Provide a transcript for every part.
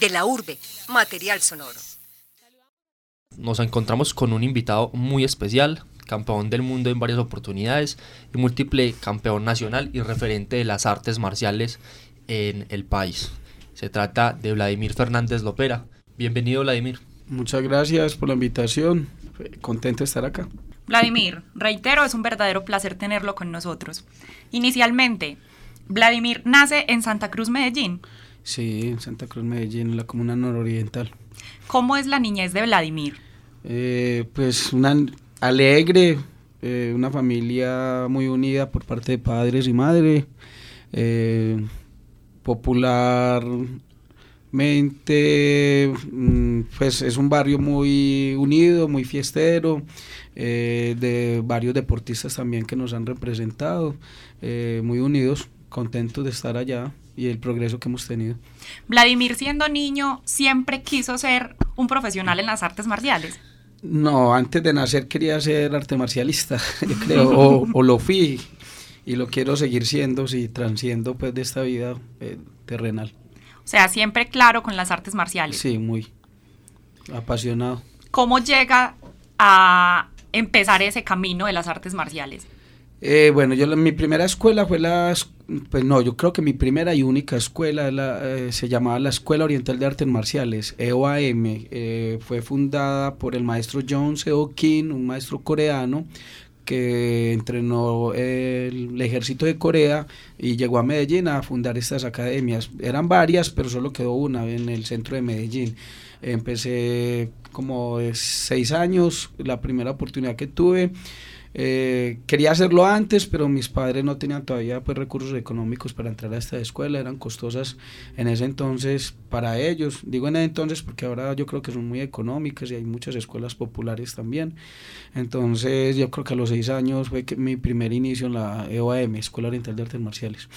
De la urbe, material sonoro. Nos encontramos con un invitado muy especial, campeón del mundo en varias oportunidades y múltiple campeón nacional y referente de las artes marciales en el país. Se trata de Vladimir Fernández Lopera. Bienvenido Vladimir. Muchas gracias por la invitación. Contento de estar acá. Vladimir, reitero, es un verdadero placer tenerlo con nosotros. Inicialmente, Vladimir nace en Santa Cruz, Medellín. Sí, en Santa Cruz, Medellín, en la comuna nororiental. ¿Cómo es la niñez de Vladimir? Eh, pues una alegre, eh, una familia muy unida por parte de padres y madre, eh, popularmente, mm, pues es un barrio muy unido, muy fiestero, de varios deportistas también que nos han representado, muy unidos, contentos de estar allá y el progreso que hemos tenido. Vladimir siendo niño siempre quiso ser un profesional en las artes marciales. No, antes de nacer quería ser arte marcialista, yo creo, o, lo fui y lo quiero seguir siendo si transciendo pues de esta vida eh, terrenal. O sea, siempre claro con las artes marciales. Sí, muy apasionado. ¿Cómo llega a empezar ese camino de las artes marciales? Eh, bueno, yo mi primera escuela fue la, pues no, yo creo que mi primera y única escuela eh, se llamaba la Escuela Oriental de Artes Marciales, EOAM, eh, fue fundada por el maestro John Seo Kim, un maestro coreano que entrenó el, ejército de Corea y llegó a Medellín a fundar estas academias. Eran varias, pero solo quedó una en el centro de Medellín. Empecé como seis años, la primera oportunidad que tuve. Eh, quería hacerlo antes, pero mis padres no tenían todavía pues, recursos económicos para entrar a esta escuela, eran costosas en ese entonces para ellos. Digo en ese entonces porque ahora yo creo que son muy económicas y hay muchas escuelas populares también. Entonces yo creo que a los seis años fue que mi primer inicio en la EOAM, Escuela Oriental de Artes Marciales.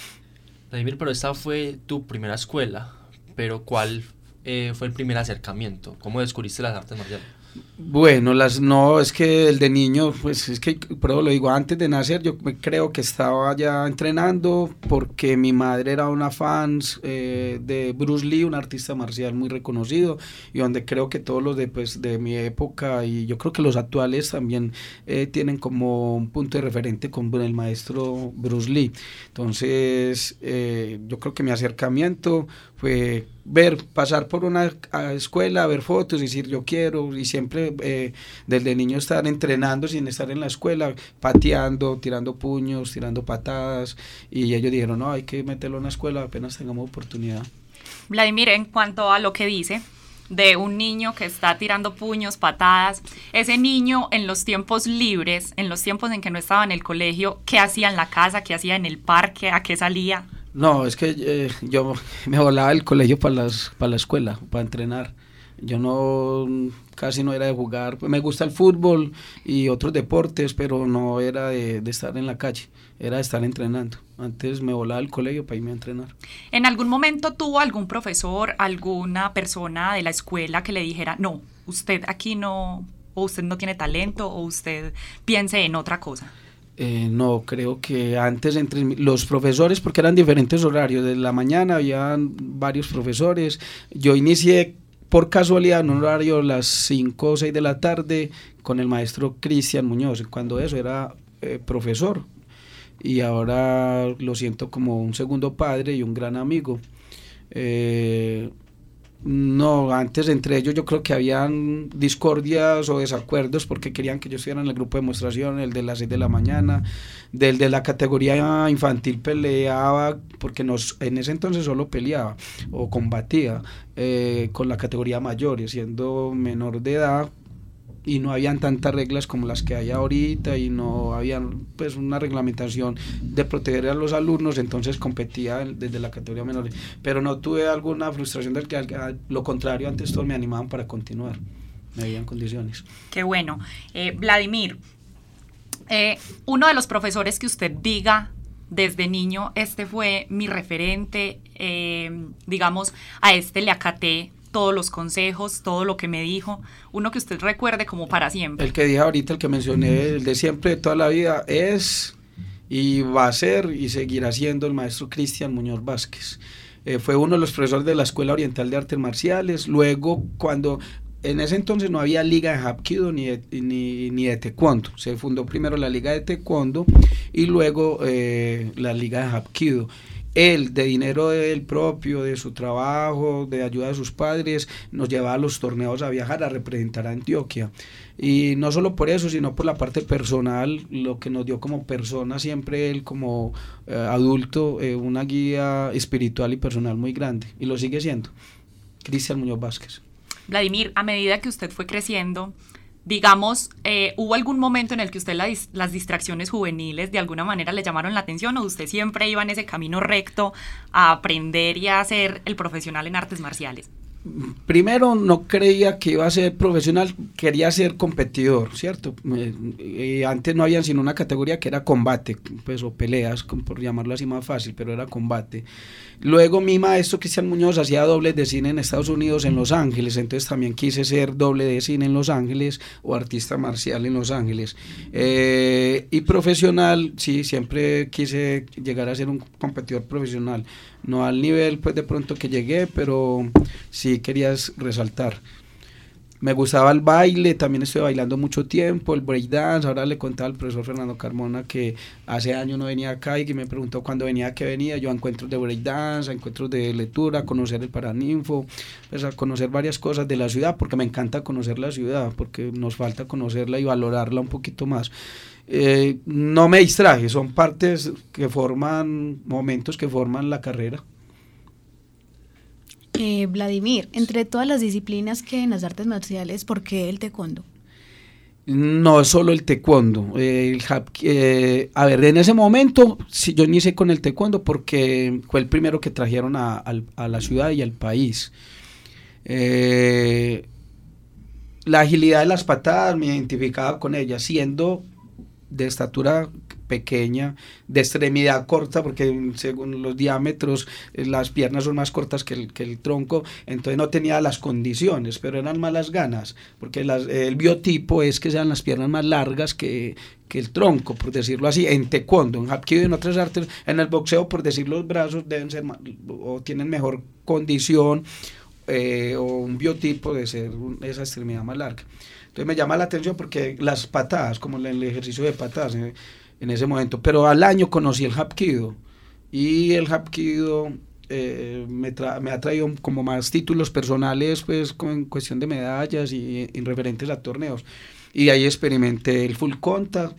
Vladimir, pero esta fue tu primera escuela, pero ¿cuál eh, fue el primer acercamiento? ¿Cómo descubriste las artes marciales? Bueno, las no, es que el de niño, pues es que, pero lo digo, antes de nacer yo creo que estaba ya entrenando porque mi madre era una fan eh, de Bruce Lee, un artista marcial muy reconocido y donde creo que todos los de, pues, de mi época y yo creo que los actuales también eh, tienen como un punto de referente con el maestro Bruce Lee. Entonces, eh, yo creo que mi acercamiento fue ver, pasar por una escuela, ver fotos decir yo quiero y siempre eh, desde niño estar entrenando sin estar en la escuela, pateando, tirando puños, tirando patadas y ellos dijeron no, hay que meterlo en la escuela apenas tengamos oportunidad. Vladimir, en cuanto a lo que dice, de un niño que está tirando puños, patadas. Ese niño en los tiempos libres, en los tiempos en que no estaba en el colegio, ¿qué hacía en la casa? ¿Qué hacía en el parque? ¿A qué salía? No, es que eh, yo me volaba el colegio para, las, para la escuela, para entrenar. Yo no, casi no era de jugar. Me gusta el fútbol y otros deportes, pero no era de, estar en la calle, era de estar entrenando. Antes me volaba al colegio para irme a entrenar. ¿En algún momento tuvo algún profesor, alguna persona de la escuela que le dijera, no, usted aquí no, o usted no tiene talento, o usted piense en otra cosa? Eh, no, creo que antes entre los profesores, porque eran diferentes horarios, de la mañana había varios profesores, yo inicié por casualidad en un horario a las 5 o 6 de la tarde con el maestro Cristian Muñoz, cuando eso era eh, profesor, y ahora lo siento como un segundo padre y un gran amigo. Eh, no, antes entre ellos yo creo que habían discordias o desacuerdos porque querían que yo estuviera en el grupo de demostración, el de las 6 de la mañana, del de la categoría infantil peleaba, porque nos, en ese entonces solo peleaba o combatía eh, con la categoría mayor, siendo menor de edad, y no habían tantas reglas como las que hay ahorita y no había pues una reglamentación de proteger a los alumnos, entonces competía desde la categoría menor, pero no tuve alguna frustración del que lo contrario, antes todos me animaban para continuar, me habían condiciones. Qué bueno. Eh, Vladimir, eh, uno de los profesores que usted diga desde niño, este fue mi referente, eh, digamos, a este le acaté todos los consejos, todo lo que me dijo, uno que usted recuerde como para siempre. El que dije ahorita, el que mencioné, el de siempre, de toda la vida, es y va a ser y seguirá siendo el maestro Cristian Muñoz Vázquez. Eh, fue uno de los profesores de la Escuela Oriental de Artes Marciales. Luego, cuando en ese entonces no había liga de Hapkido ni de, ni, ni de Taekwondo. Se fundó primero la liga de Taekwondo y luego eh, la liga de Hapkido. Él, de dinero del propio, de su trabajo, de ayuda de sus padres, nos llevaba a los torneos a viajar a representar a Antioquia. Y no solo por eso, sino por la parte personal, lo que nos dio como persona, siempre él como eh, adulto, eh, una guía espiritual y personal muy grande. Y lo sigue siendo. Cristian Muñoz Vázquez. Vladimir, a medida que usted fue creciendo, digamos, eh, ¿hubo algún momento en el que usted las distracciones juveniles de alguna manera le llamaron la atención o usted siempre iba en ese camino recto a aprender y a ser el profesional en artes marciales? Primero no creía que iba a ser profesional, quería ser competidor, ¿cierto? Eh, antes no había sino una categoría que era combate, pues o peleas, por llamarlo así más fácil, pero era combate. Luego mi maestro Cristian Muñoz hacía dobles de cine en Estados Unidos, en Los Ángeles, entonces también quise ser doble de cine en Los Ángeles o artista marcial en Los Ángeles. Eh, y profesional, sí, siempre quise llegar a ser un competidor profesional, no al nivel pues de pronto que llegué, pero sí querías resaltar. Me gustaba el baile, también estoy bailando mucho tiempo, el breakdance. Ahora le contaba al profesor Fernando Carmona que hace años no venía acá y que me preguntó cuándo venía, que venía. Yo a encuentros de breakdance, a encuentros de lectura, a conocer el Paraninfo, pues a conocer varias cosas de la ciudad, porque me encanta conocer la ciudad, porque nos falta conocerla y valorarla un poquito más. Eh, no me distraje, son partes que forman, momentos que forman la carrera. Eh, Vladimir, entre todas las disciplinas que en las artes marciales, ¿por qué el taekwondo? No solo el taekwondo. eh, eh, a ver, en ese momento sí, yo inicié con el taekwondo porque fue el primero que trajeron a, la ciudad y al país. La agilidad de las patadas me identificaba con ella, siendo de estatura pequeña, de extremidad corta, porque según los diámetros eh, las piernas son más cortas que el, que el tronco, entonces no tenía las condiciones, pero eran malas ganas, porque las- el biotipo es que sean las piernas más largas que, que el tronco, por decirlo así, en taekwondo, en hapkido y en otras artes, en el boxeo, por decir los brazos deben ser ma- o tienen mejor condición eh, o un biotipo de ser un- esa extremidad más larga. Entonces me llama la atención porque las patadas, como el, el ejercicio de patadas eh, en ese momento, pero al año conocí el Hapkido y el Hapkido eh, me, me ha traído como más títulos personales pues con en cuestión de medallas y en referentes a torneos. Y ahí experimenté el full contact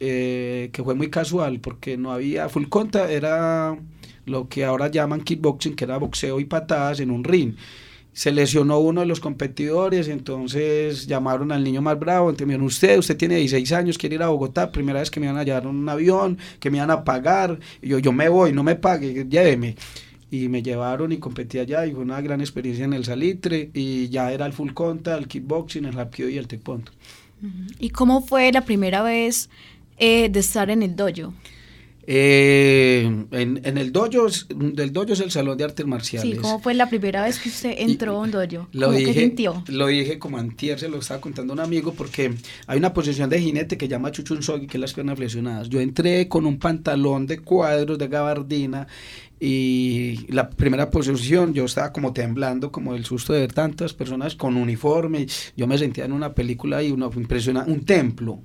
eh, que fue muy casual porque no había full contact era lo que ahora llaman kickboxing que era boxeo y patadas en un ring se lesionó uno de los competidores, entonces llamaron al niño más bravo, entonces me dijeron, usted, usted tiene 16 años, quiere ir a Bogotá, primera vez que me iban a llevar un avión, que me iban a pagar, y yo, yo me voy, no me pague, lléveme. Y me llevaron y competí allá, y fue una gran experiencia en el salitre, y ya era el full contact, el kickboxing, el hapkido y el taekwondo. ¿Y cómo fue la primera vez eh, de estar en el dojo? Eh, en, en el dojo, del dojo es el salón de artes marciales. Sí, ¿cómo fue la primera vez que usted entró a un dojo? Lo ¿Cómo dije, que sintió? lo dije como antier, se lo estaba contando un amigo, porque hay una posición de jinete que llama chuchunsogi, que es las piernas flexionadas. Yo entré con un pantalón de cuadros, de gabardina, y la primera posición yo estaba como temblando, como el susto de ver tantas personas con uniforme. Yo me sentía en una película y una impresionante, un templo.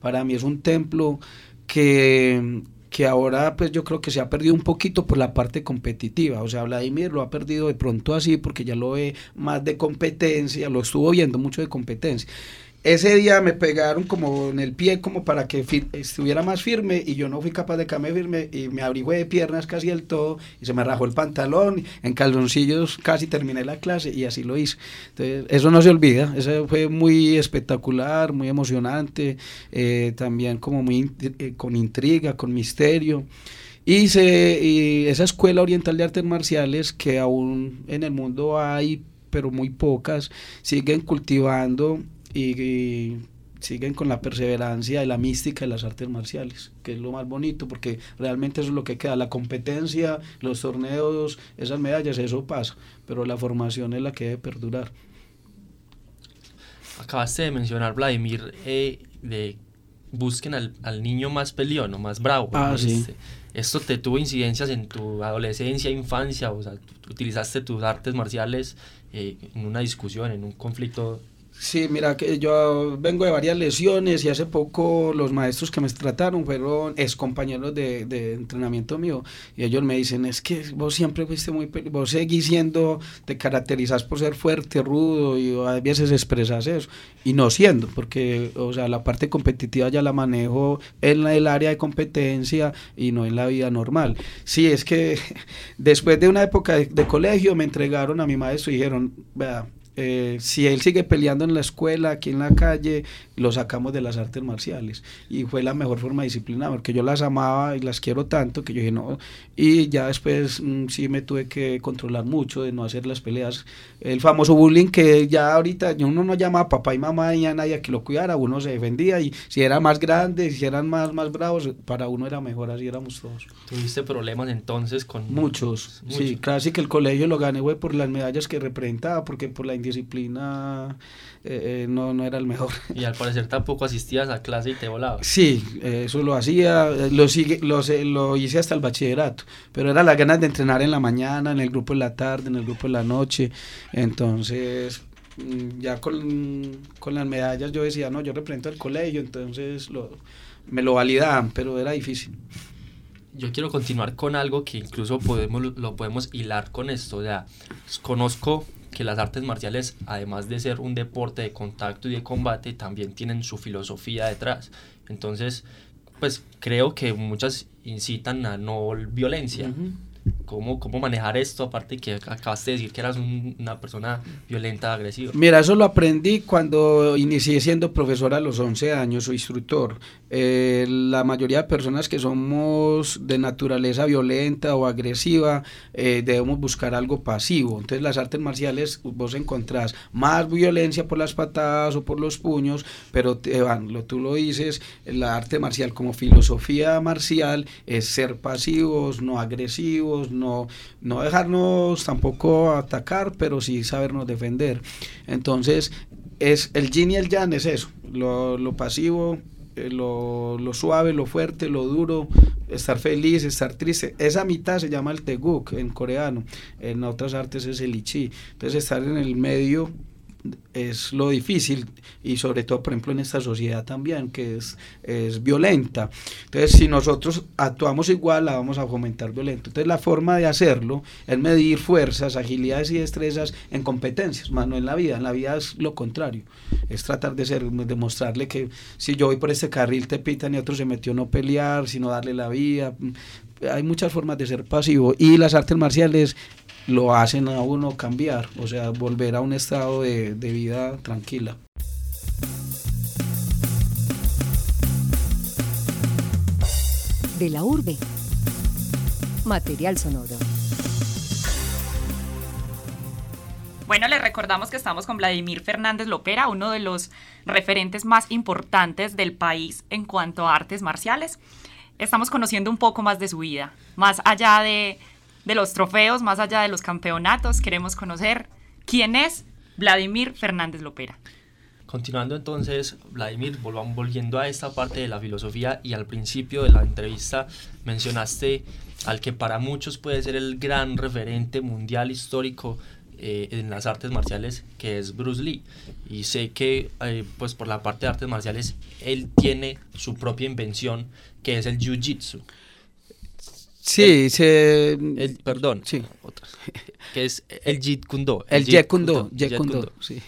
Para mí es un templo que que ahora pues yo creo que se ha perdido un poquito por la parte competitiva, o sea, Vladimir lo ha perdido de pronto así porque ya lo ve más de competencia, lo estuvo viendo mucho de competencia. Ese día me pegaron como en el pie como para que estuviera más firme y yo no fui capaz de quedarme firme y me abrigüé de piernas casi del todo y se me rajó el pantalón, en calzoncillos casi terminé la clase y así lo hice. Entonces, eso no se olvida, eso fue muy espectacular, muy emocionante, eh, también como muy eh, con intriga, con misterio. Y, y esa escuela oriental de artes marciales que aún en el mundo hay, pero muy pocas, siguen cultivando y, y siguen con la perseverancia y la mística de las artes marciales, que es lo más bonito, porque realmente eso es lo que queda, la competencia, los torneos, esas medallas, eso pasa, pero la formación es la que debe perdurar. Acabaste de mencionar, Vladimir, eh, de busquen al, al niño más peleón o más bravo. Ah, ¿no? sí. Este, ¿Esto te tuvo incidencias en tu adolescencia, infancia? O sea, ¿utilizaste tus artes marciales eh, en una discusión, en un conflicto Sí, mira, que yo vengo de varias lesiones y hace poco los maestros que me trataron fueron ex compañeros de, de entrenamiento mío y ellos me dicen, es que vos siempre fuiste muy, vos seguís siendo, te caracterizas por ser fuerte, rudo y a veces expresas eso y no siendo, porque, o sea, la parte competitiva ya la manejo en el área de competencia y no en la vida normal. Sí, es que después de una época de, de colegio me entregaron a mi maestro y dijeron, vea, eh, si él sigue peleando en la escuela, aquí en la calle, lo sacamos de las artes marciales. Y fue la mejor forma de disciplina, porque yo las amaba y las quiero tanto que yo dije no. Y ya después mm, sí me tuve que controlar mucho de no hacer las peleas. El famoso bullying que ya ahorita uno no llama a papá y mamá y a nadie a que lo cuidara, uno se defendía y si era más grande, si eran más, más bravos, para uno era mejor, así éramos todos. ¿Tuviste problemas entonces con...? Muchos, sí, casi que el colegio lo gané, güey, por las medallas que representaba, porque por la indisciplina eh, eh, no, no era el mejor. Y al parecer tampoco asistías a clase y te volabas. Sí, eso lo hacía, lo, sigue, lo, lo hice hasta el bachillerato, pero era las ganas de entrenar en la mañana, en el grupo en la tarde, en el grupo en la noche, entonces mm, ya con, con las medallas yo decía, no, yo represento el colegio, entonces lo, me lo validaban, pero era difícil yo quiero continuar con algo que incluso podemos, lo podemos hilar con esto. O sea, conozco que las artes marciales, además de ser un deporte de contacto y de combate, también tienen su filosofía detrás. Entonces, pues creo que muchas incitan a no violencia. ¿Cómo, ¿Cómo manejar esto? Aparte que acabaste de decir que eras una persona violenta, agresiva. Mira, eso lo aprendí cuando inicié siendo profesor a los 11 años o instructor. Eh, la mayoría de personas que somos de naturaleza violenta o agresiva eh, debemos buscar algo pasivo. Entonces las artes marciales vos encontrás más violencia por las patadas o por los puños, pero lo, tú lo dices, la arte marcial como filosofía marcial es ser pasivos, no agresivos, no, no dejarnos tampoco atacar, pero sí sabernos defender. Entonces es el yin y el yang es eso, lo, lo pasivo eh, lo, lo, suave, lo fuerte, lo duro, estar feliz, estar triste. Esa mitad se llama el teguk en coreano, en otras artes es el ichi. Entonces estar en el medio es lo difícil y sobre todo por ejemplo en esta sociedad también que es, es violenta. Entonces si nosotros actuamos igual la vamos a fomentar violento. Entonces la forma de hacerlo es medir fuerzas agilidades y destrezas en competencias más no en la vida. En la vida es lo contrario. Es tratar de ser demostrarle que si yo voy por este carril te pitan y otro se metió no pelear sino darle la vida. Hay muchas formas de ser pasivo y las artes marciales lo hacen a uno cambiar, o sea, volver a un estado de, de vida tranquila. De la urbe. Material sonoro. Bueno, les recordamos que estamos con Vladimir Fernández Lopera, uno de los referentes más importantes del país en cuanto a artes marciales. Estamos conociendo un poco más de su vida, más allá de de los trofeos, más allá de los campeonatos, queremos conocer quién es Vladimir Fernández Lopera. Continuando entonces, Vladimir, volvamos volviendo a esta parte de la filosofía y al principio de la entrevista mencionaste al que para muchos puede ser el gran referente mundial histórico eh, en las artes marciales, que es Bruce Lee. Y sé que, eh, pues por la parte de artes marciales, él tiene su propia invención, que es el Jiu-Jitsu. Sí, se... perdón, sí. que es el Jeet Kune El, Jeet Kune Jeet Kune sí.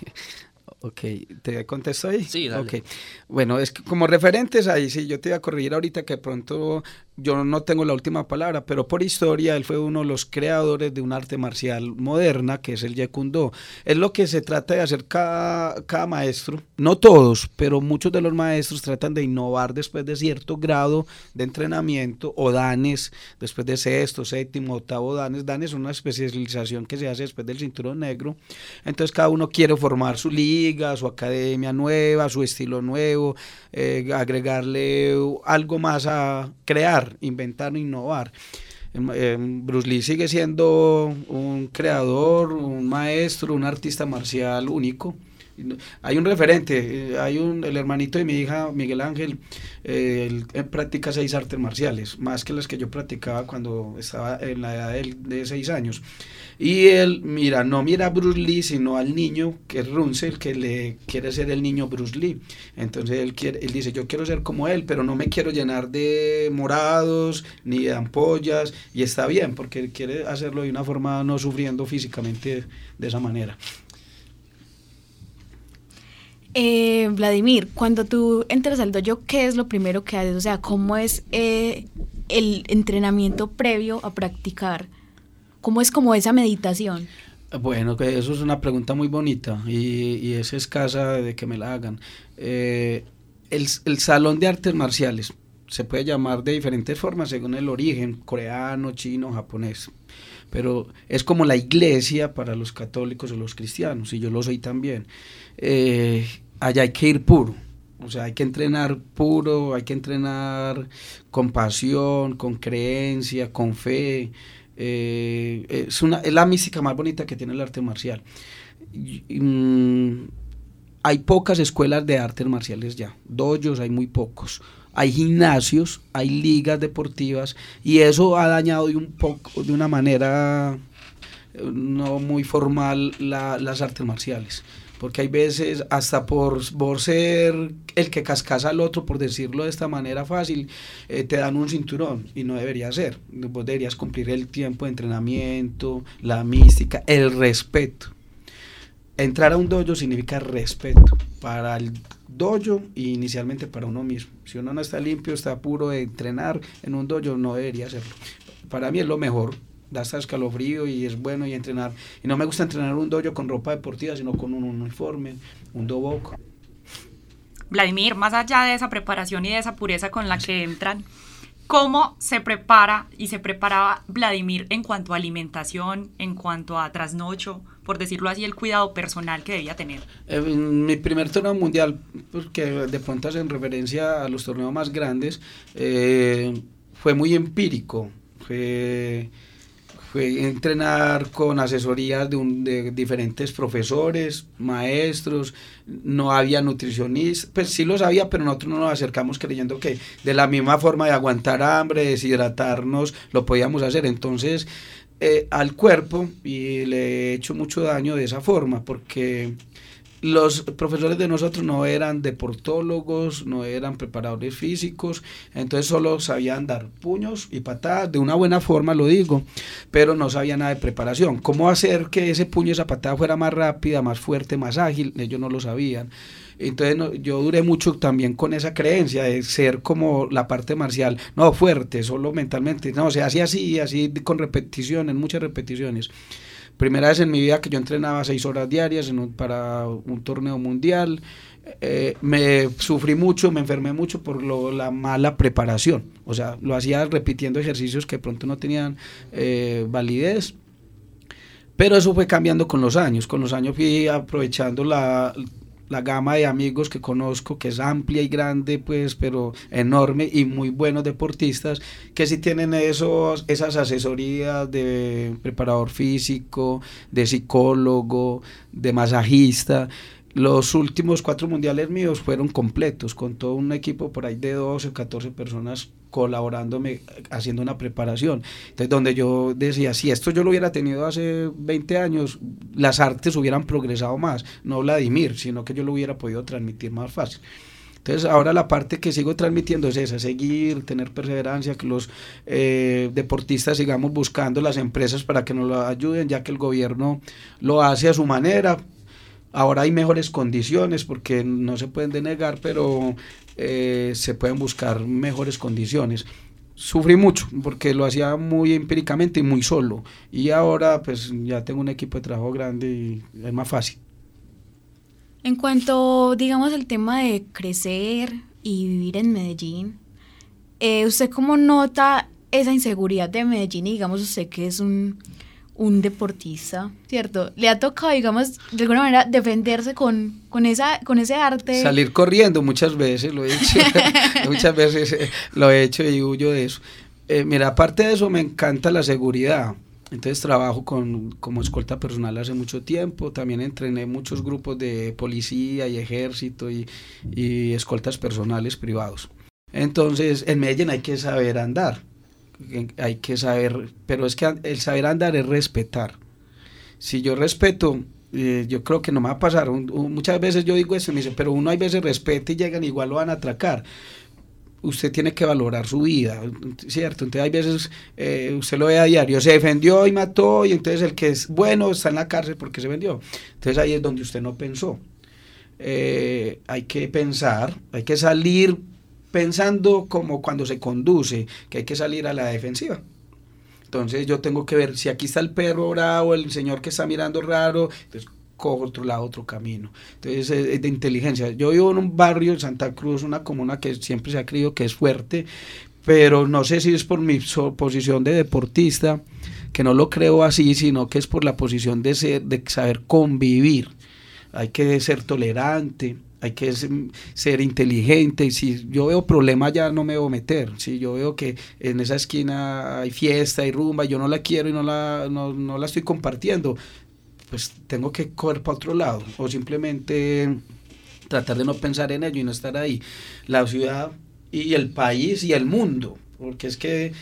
Ok, ¿te contesto ahí? Sí, dale. Okay. Bueno, es que como referentes ahí, sí, yo te iba a corregir ahorita que pronto yo no tengo la última palabra, pero por historia él fue uno de los creadores de un arte marcial moderna que es el Yekundo. Es lo que se trata de hacer cada, cada maestro, no todos, pero muchos de los maestros tratan de innovar después de cierto grado de entrenamiento o danes, después de sexto, séptimo, octavo danes. Danes es una especialización que se hace después del cinturón negro. Entonces cada uno quiere formar su liga, su academia nueva, su estilo nuevo, eh, agregarle algo más a crear inventar, innovar. Em, em, Bruce Lee sigue siendo un creador, un maestro, un artista marcial único, Hay un referente, eh, hay un, el hermanito de mi hija, Miguel Ángel, eh, él, practica seis artes marciales, más que las que yo practicaba cuando estaba en la edad de, seis años. Y él, mira, no mira a Bruce Lee, sino al niño, que es Runsel, que le quiere ser el niño Bruce Lee. Entonces él, quiere, él dice, yo quiero ser como él, pero no me quiero llenar de morados ni de ampollas. Y está bien, porque él quiere hacerlo de una forma no sufriendo físicamente de esa manera. Eh, Vladimir, cuando tú entras al dojo, ¿qué es lo primero que haces? O sea, ¿cómo es eh, el entrenamiento previo a practicar? ¿Cómo es como esa meditación? Bueno, que eso es una pregunta muy bonita y, es escasa de que me la hagan. Eh, el, salón de artes marciales se puede llamar de diferentes formas según el origen, coreano, chino, japonés. Pero es como la iglesia para los católicos o los cristianos, y yo lo soy también. Eh, allá hay que ir puro, o sea, hay que entrenar puro, hay que entrenar con pasión, con creencia, con fe. Eh, es, una, es la mística más bonita que tiene el arte marcial. Mm, hay pocas escuelas de artes marciales ya, dojos hay muy pocos. Hay gimnasios, hay ligas deportivas y eso ha dañado de un poco, de una manera eh, no muy formal las artes marciales porque hay veces hasta por, ser el que cascasa al otro, por decirlo de esta manera fácil, eh, te dan un cinturón y no debería ser. Vos deberías cumplir el tiempo de entrenamiento, la mística, el respeto. Entrar a un dojo significa respeto para el dojo y inicialmente para uno mismo. Si uno no está limpio, está puro de entrenar en un dojo, no debería hacerlo. Para mí es lo mejor da hasta escalofrío y es bueno y entrenar. Y no me gusta entrenar un dojo con ropa deportiva, sino con un uniforme, un doboco. Vladimir, más allá de esa preparación y de esa pureza con la que entran, ¿cómo se prepara y se preparaba Vladimir en cuanto a alimentación, en cuanto a trasnocho, por decirlo así, el cuidado personal que debía tener? En mi primer torneo mundial, porque de pronto en referencia a los torneos más grandes, eh, fue muy empírico. Fue entrenar con asesorías de, de, diferentes profesores, maestros, no había nutricionistas, pues sí los había, pero nosotros no nos acercamos creyendo que de la misma forma de aguantar hambre, deshidratarnos, lo podíamos hacer. Entonces, eh, al cuerpo, y le he hecho mucho daño de esa forma, porque los profesores de nosotros no eran deportólogos, no eran preparadores físicos, entonces solo sabían dar puños y patadas, de una buena forma lo digo, pero no sabían nada de preparación. ¿Cómo hacer que ese puño y esa patada fuera más rápida, más fuerte, más ágil? Ellos no lo sabían. Entonces yo duré mucho también con esa creencia de ser como la parte marcial, no fuerte, solo mentalmente, no, se hacía así, así con repeticiones, muchas repeticiones. Primera vez en mi vida que yo entrenaba seis horas diarias para un torneo mundial. Eh, me sufrí mucho, me enfermé mucho por la mala preparación. O sea, lo hacía repitiendo ejercicios que pronto no tenían eh, validez. Pero eso fue cambiando con los años. Con los años fui aprovechando la, la gama de amigos que conozco, que es amplia y grande, pues, pero enorme y muy buenos deportistas, que sí tienen esos, esas asesorías de preparador físico, de psicólogo, de masajista. Los últimos cuatro mundiales míos fueron completos, con todo un equipo por ahí de 12 o 14 personas colaborándome, haciendo una preparación. Entonces, donde yo decía, si esto yo lo hubiera tenido hace 20 años, las artes hubieran progresado más, no Vladimir, sino que yo lo hubiera podido transmitir más fácil. Entonces ahora la parte que sigo transmitiendo es esa, seguir, tener perseverancia, que los eh, deportistas sigamos buscando las empresas para que nos lo ayuden, ya que el gobierno lo hace a su manera. Ahora hay mejores condiciones porque no se pueden denegar, pero eh, se pueden buscar mejores condiciones. Sufrí mucho porque lo hacía muy empíricamente y muy solo. Y ahora pues ya tengo un equipo de trabajo grande y es más fácil. En cuanto, digamos, al tema de crecer y vivir en Medellín, eh, ¿usted cómo nota esa inseguridad de Medellín? Y digamos, usted que es un, un deportista, ¿cierto? Le ha tocado, digamos, de alguna manera defenderse con, con, esa, con ese arte. Salir corriendo muchas veces, lo he hecho. muchas veces eh, lo he hecho y huyo de eso. Eh, mira, aparte de eso, me encanta la seguridad. Entonces trabajo con, como escolta personal hace mucho tiempo, también entrené muchos grupos de policía y ejército y, y escoltas personales privados. Entonces en Medellín hay que saber andar, hay que saber, pero es que el saber andar es respetar. Si yo respeto, eh, yo creo que no me va a pasar. muchas veces yo digo eso y me dicen, pero uno hay veces respeta y llegan igual lo van a atracar usted tiene que valorar su vida, ¿cierto? Entonces hay veces, eh, usted lo ve a diario, se defendió y mató, y entonces el que es bueno está en la cárcel porque se vendió. Entonces ahí es donde usted no pensó. Eh, hay que pensar, hay que salir pensando como cuando se conduce, que hay que salir a la defensiva. Entonces yo tengo que ver si aquí está el perro bravo, el señor que está mirando raro, entonces cojo otro lado, otro camino. Entonces es de inteligencia. Yo vivo en un barrio en Santa Cruz, una comuna que siempre se ha creído que es fuerte, pero no sé si es por mi posición de deportista, que no lo creo así, sino que es por la posición de, ser, de saber convivir. Hay que ser tolerante, hay que ser, inteligente. Y si yo veo problemas, ya no me voy a meter. Si yo veo que en esa esquina hay fiesta y rumba, yo no la quiero y no la, no, no la estoy compartiendo, pues tengo que correr para otro lado o simplemente tratar de no pensar en ello y no estar ahí. La ciudad y el país y el mundo, porque es que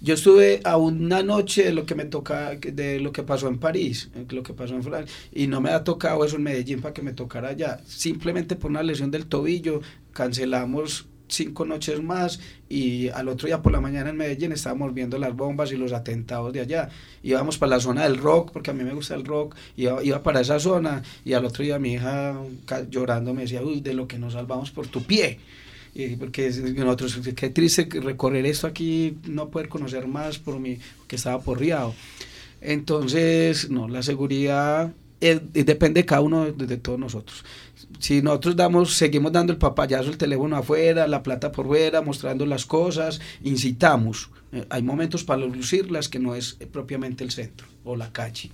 yo estuve a una noche de lo que me toca, de lo que pasó en París, lo que pasó en Francia, y no me ha tocado eso en Medellín para que me tocara allá. Simplemente por una lesión del tobillo cancelamos cinco noches más y al otro día por la mañana en Medellín estábamos viendo las bombas y los atentados de allá. Íbamos para la zona del rock, porque a mí me gusta el rock, iba, iba para esa zona y al otro día mi hija llorando me decía, uy, de lo que nos salvamos por tu pie. Y porque nosotros, qué triste recorrer esto aquí, no poder conocer más por mi, que estaba porriado. Entonces, no, la seguridad depende de cada uno de, de todos nosotros si nosotros damos, seguimos dando el papayazo, el teléfono afuera, la plata por fuera, mostrando las cosas, incitamos. Eh, hay momentos para lucirlas que no es propiamente el centro o la calle.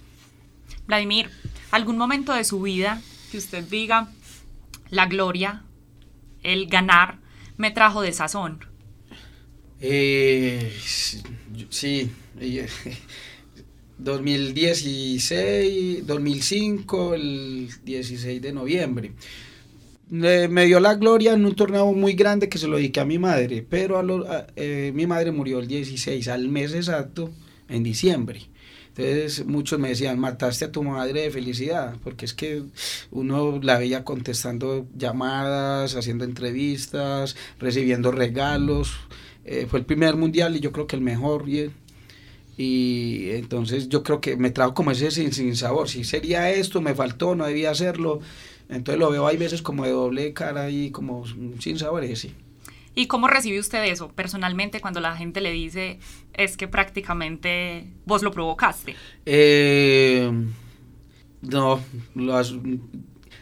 Vladimir, ¿algún momento de su vida que usted diga, la gloria, el ganar, me trajo de sazón? Eh, sí, 2016, 2005, el 16 de noviembre. me dio la gloria en un torneo muy grande que se lo dediqué a mi madre, pero a eh, mi madre murió el 16, al mes exacto, en diciembre. Entonces muchos me decían, mataste a tu madre de felicidad, porque es que uno la veía contestando llamadas, haciendo entrevistas, recibiendo regalos. Eh, fue el primer mundial y yo creo que el mejor. Y, y entonces yo creo que me trajo como ese sin, sabor, si sería esto, me faltó, no debía hacerlo, entonces lo veo hay veces como de doble cara y como sin sabor, sí. ¿Y cómo recibe usted eso personalmente cuando la gente le dice es que prácticamente vos lo provocaste? Eh, no,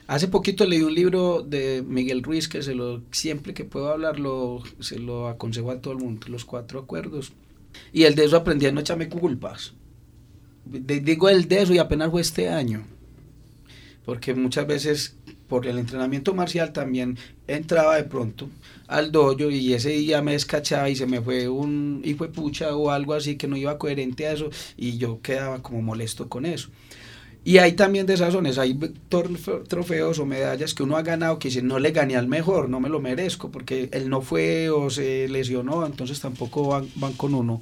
hace poquito leí un libro de Miguel Ruiz que se lo siempre que puedo hablarlo se lo aconsejo a todo el mundo, los cuatro acuerdos y el de eso aprendí a no echarme culpas. digo el de eso y apenas fue este año. Porque muchas veces por el entrenamiento marcial también entraba de pronto al dojo y ese día me descachaba y se me fue un y fue pucha o algo así que no iba coherente a eso y yo quedaba como molesto con eso. Y hay también desazones, hay trofeos o medallas que uno ha ganado que dice, no le gané al mejor, no me lo merezco, porque él no fue o se lesionó, entonces tampoco van, van con uno.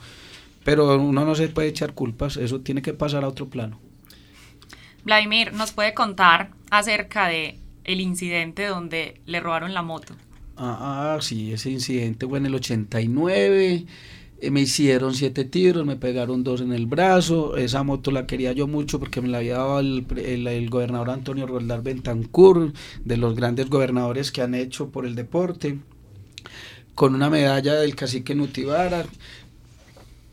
Pero uno no se puede echar culpas, eso tiene que pasar a otro plano. Vladimir, ¿nos puede contar acerca de el incidente donde le robaron la moto? Ah, sí, ese incidente fue en el 89 eh, me hicieron siete tiros, me pegaron dos en el brazo, esa moto la quería yo mucho porque me la había dado el, el, gobernador Antonio Roldar Bentancur, de los grandes gobernadores que han hecho por el deporte, con una medalla del cacique Nutibara.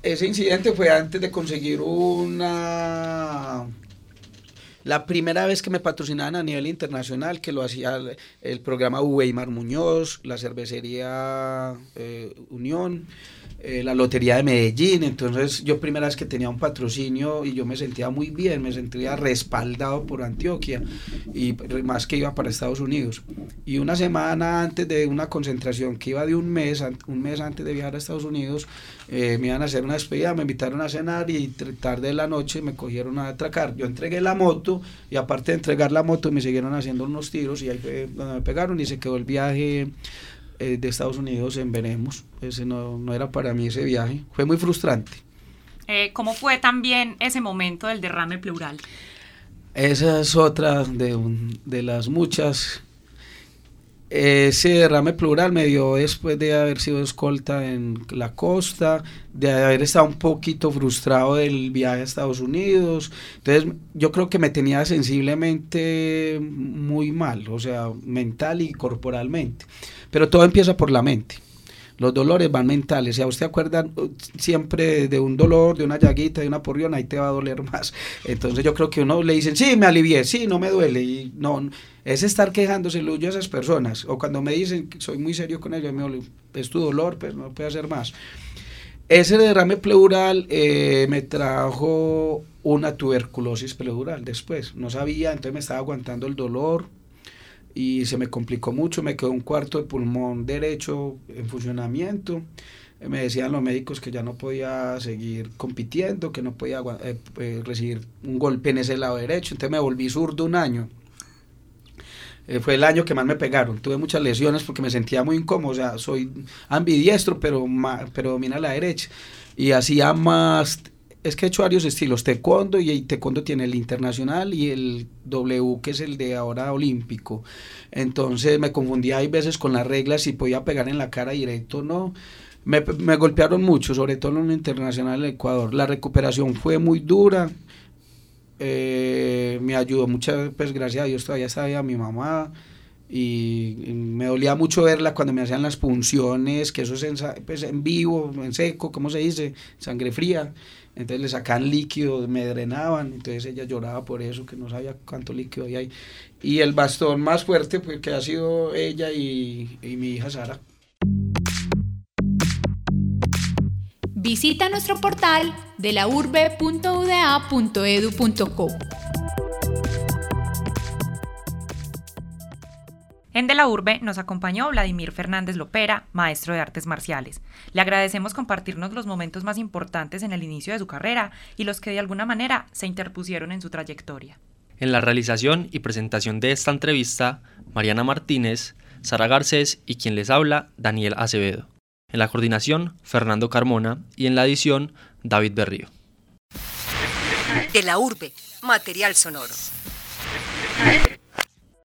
Ese incidente fue antes de conseguir una... La primera vez que me patrocinaban a nivel internacional, que lo hacía el, programa Weimar Muñoz, la cervecería eh, Unión, eh, la Lotería de Medellín, entonces yo primera vez que tenía un patrocinio y yo me sentía muy bien, me sentía respaldado por Antioquia y más que iba para Estados Unidos. Y una semana antes de una concentración que iba de un mes, un mes antes de viajar a Estados Unidos, eh, me iban a hacer una despedida, me invitaron a cenar y tarde de la noche me cogieron a atracar. Yo entregué la moto y aparte de entregar la moto me siguieron haciendo unos tiros y ahí fue donde me pegaron y se quedó el viaje eh, de Estados Unidos en Veremos. Ese no, no era para mí ese viaje, fue muy frustrante. Eh, ¿Cómo fue también ese momento del derrame pleural? Esa es otra de, de las muchas ese derrame plural me dio después de haber sido escolta en la costa, de haber estado un poquito frustrado del viaje a Estados Unidos. Entonces yo creo que me tenía sensiblemente muy mal, o sea, mental y corporalmente. Pero todo empieza por la mente. Los dolores van mentales. Si a usted acuerdan uh, siempre de un dolor, de una llaguita, de una porrión, ahí te va a doler más. Entonces yo creo que uno le dicen, sí, me alivié, sí, no me duele. Y no, es estar quejándose yo a esas personas. O cuando me dicen soy muy serio con ellos, me es tu dolor, pues no puede hacer más. Ese derrame pleural eh, me trajo una tuberculosis pleural después. No sabía, entonces me estaba aguantando el dolor, y se me complicó mucho, me quedó un cuarto de pulmón derecho en funcionamiento. Me decían los médicos que ya no podía seguir compitiendo, que no podía eh, eh, recibir un golpe en ese lado derecho, entonces me volví zurdo un año. Eh, fue el año que más me pegaron. Tuve muchas lesiones porque me sentía muy incómodo. O sea, soy ambidiestro, pero, pero domina la derecha. Y hacía más es que he hecho varios estilos, taekwondo y taekwondo tiene el internacional y el W que es el de ahora olímpico. Entonces me confundía hay veces con las reglas si podía pegar en la cara directo o no. Me, me, golpearon mucho, sobre todo en el internacional en Ecuador. La recuperación fue muy dura. Eh, me ayudó muchas, pues gracias a Dios todavía estaba mi mamá y me dolía mucho verla cuando me hacían las punciones, que eso es en, pues, en vivo, en seco, ¿cómo se dice? Sangre fría. Entonces le sacaban líquido, me drenaban, entonces ella lloraba por eso, que no sabía cuánto líquido había ahí. Y el bastón más fuerte, pues que ha sido ella y, y mi hija Sara. Visita nuestro portal de la En De la Urbe nos acompañó Vladimir Fernández Lopera, maestro de artes marciales. Le agradecemos compartirnos los momentos más importantes en el inicio de su carrera y los que de alguna manera se interpusieron en su trayectoria. En la realización y presentación de esta entrevista, Mariana Martínez, Sara Garcés y quien les habla, Daniel Acevedo. En la coordinación, Fernando Carmona y en la edición, David Berrío. De la Urbe, material sonoro.